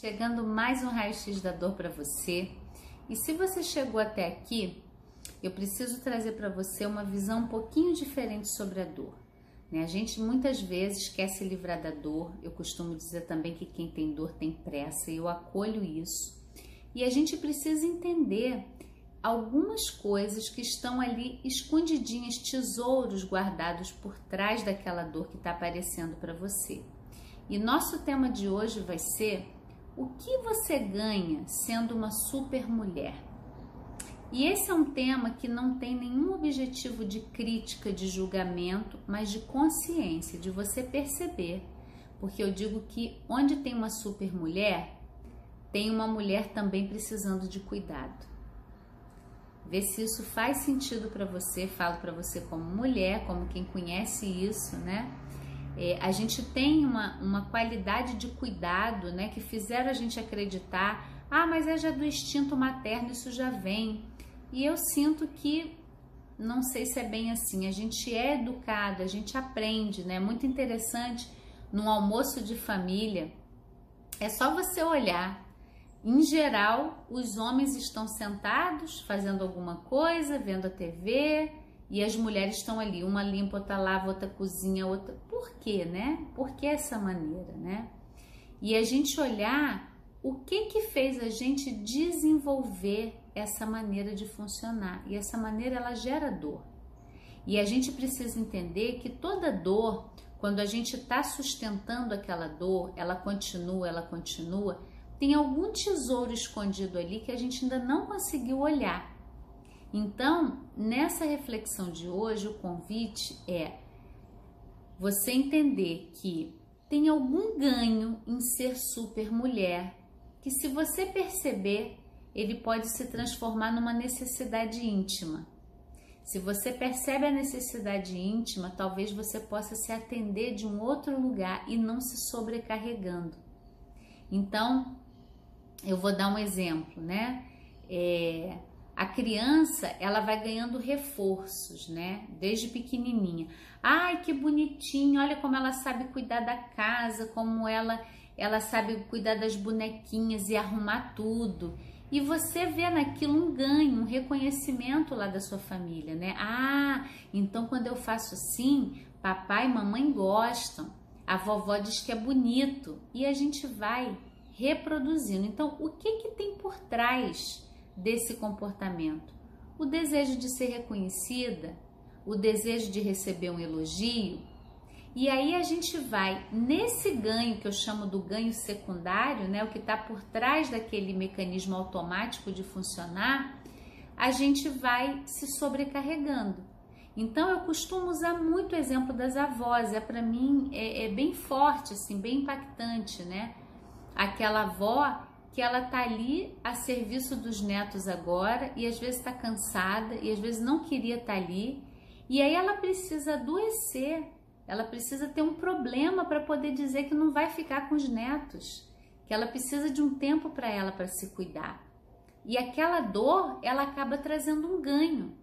Chegando mais um raio-x da dor para você. E se você chegou até aqui, eu preciso trazer para você uma visão um pouquinho diferente sobre a dor. Né? A gente muitas vezes quer se livrar da dor. Eu costumo dizer também que quem tem dor tem pressa, e eu acolho isso. E a gente precisa entender algumas coisas que estão ali escondidinhas, tesouros guardados por trás daquela dor que está aparecendo para você. E nosso tema de hoje vai ser o que você ganha sendo uma super mulher? E esse é um tema que não tem nenhum objetivo de crítica, de julgamento, mas de consciência, de você perceber. Porque eu digo que onde tem uma super mulher, tem uma mulher também precisando de cuidado. Vê se isso faz sentido para você, falo para você como mulher, como quem conhece isso, né? É, a gente tem uma, uma qualidade de cuidado, né, que fizeram a gente acreditar, ah, mas é já do instinto materno, isso já vem. E eu sinto que não sei se é bem assim. A gente é educado, a gente aprende, né? Muito interessante num almoço de família. É só você olhar. Em geral, os homens estão sentados fazendo alguma coisa, vendo a TV, e as mulheres estão ali, uma limpa, outra lava, outra cozinha, outra. Por quê, né? Por que essa maneira, né? E a gente olhar o que que fez a gente desenvolver essa maneira de funcionar. E essa maneira ela gera dor. E a gente precisa entender que toda dor, quando a gente está sustentando aquela dor, ela continua, ela continua, tem algum tesouro escondido ali que a gente ainda não conseguiu olhar. Então, nessa reflexão de hoje, o convite é você entender que tem algum ganho em ser super mulher, que se você perceber, ele pode se transformar numa necessidade íntima. Se você percebe a necessidade íntima, talvez você possa se atender de um outro lugar e não se sobrecarregando. Então, eu vou dar um exemplo, né? É, a criança ela vai ganhando reforços, né? Desde pequenininha. Ai, que bonitinho! Olha como ela sabe cuidar da casa, como ela ela sabe cuidar das bonequinhas e arrumar tudo. E você vê naquilo um ganho, um reconhecimento lá da sua família, né? Ah, então quando eu faço assim, papai e mamãe gostam. A vovó diz que é bonito e a gente vai reproduzindo. Então, o que que tem por trás? Desse comportamento? O desejo de ser reconhecida, o desejo de receber um elogio. E aí a gente vai nesse ganho que eu chamo do ganho secundário, né, o que está por trás daquele mecanismo automático de funcionar, a gente vai se sobrecarregando. Então eu costumo usar muito o exemplo das avós, é para mim é, é, bem forte, assim, bem impactante, né? Aquela avó que ela tá ali a serviço dos netos agora e às vezes está cansada e às vezes não queria estar tá ali e aí ela precisa adoecer, ela precisa ter um problema para poder dizer que não vai ficar com os netos, que ela precisa de um tempo para ela para se cuidar. E aquela dor, ela acaba trazendo um ganho.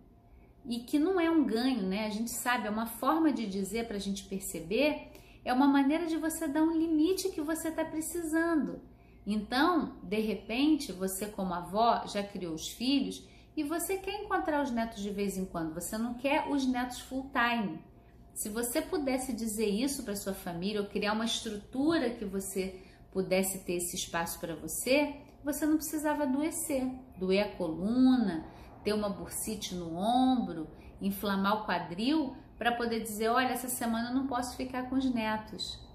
E que não é um ganho, né? A gente sabe, é uma forma de dizer para a gente perceber, é uma maneira de você dar um limite que você está precisando. Então, de repente, você como avó já criou os filhos e você quer encontrar os netos de vez em quando, você não quer os netos full time. Se você pudesse dizer isso para sua família ou criar uma estrutura que você pudesse ter esse espaço para você, você não precisava adoecer, doer a coluna, ter uma bursite no ombro, inflamar o quadril para poder dizer, olha, essa semana eu não posso ficar com os netos.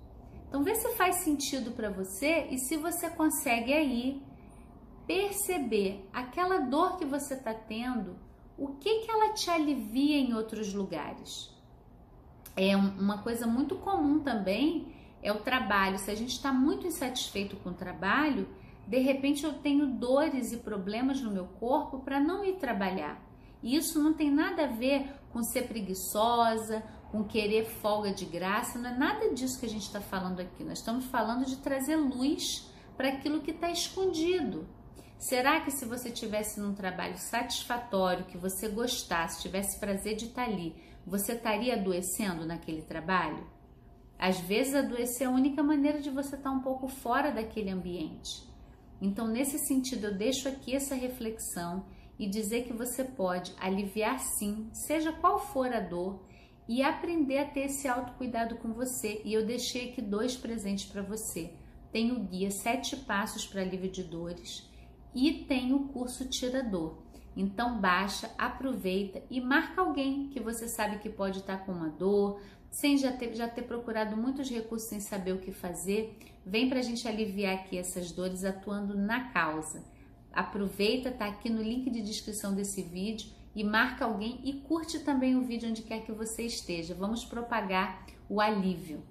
Então vê se faz sentido para você e se você consegue aí perceber aquela dor que você está tendo, o que que ela te alivia em outros lugares. É uma coisa muito comum também é o trabalho. Se a gente está muito insatisfeito com o trabalho, de repente eu tenho dores e problemas no meu corpo para não ir trabalhar. E isso não tem nada a ver com ser preguiçosa, com querer folga de graça, não é nada disso que a gente está falando aqui. Nós estamos falando de trazer luz para aquilo que está escondido. Será que se você tivesse num trabalho satisfatório, que você gostasse, tivesse prazer de estar tá ali, você estaria adoecendo naquele trabalho? Às vezes adoecer é a única maneira de você estar tá um pouco fora daquele ambiente. Então, nesse sentido, eu deixo aqui essa reflexão e dizer que você pode aliviar sim, seja qual for a dor, e aprender a ter esse autocuidado com você. E eu deixei aqui dois presentes para você. Tem o guia Sete Passos para Alívio de Dores e tem o curso Tirador. Então baixa, aproveita e marca alguém que você sabe que pode estar com uma dor, sem já ter, já ter procurado muitos recursos sem saber o que fazer. Vem para a gente aliviar aqui essas dores atuando na causa. Aproveita, tá aqui no link de descrição desse vídeo e marca alguém e curte também o vídeo onde quer que você esteja. Vamos propagar o alívio.